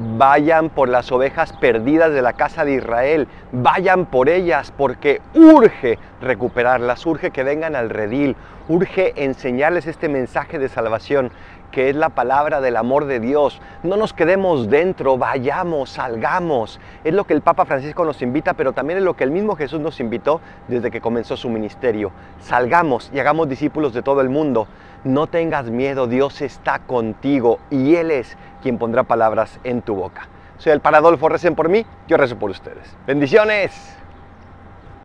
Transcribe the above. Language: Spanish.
Vayan por las ovejas perdidas de la casa de Israel, vayan por ellas porque urge recuperarlas, urge que vengan al redil, urge enseñarles este mensaje de salvación que es la palabra del amor de Dios. No nos quedemos dentro, vayamos, salgamos. Es lo que el Papa Francisco nos invita, pero también es lo que el mismo Jesús nos invitó desde que comenzó su ministerio. Salgamos y hagamos discípulos de todo el mundo. No tengas miedo, Dios está contigo y Él es quien pondrá palabras en tu boca. Soy el Paradolfo, recen por mí, yo rezo por ustedes. Bendiciones.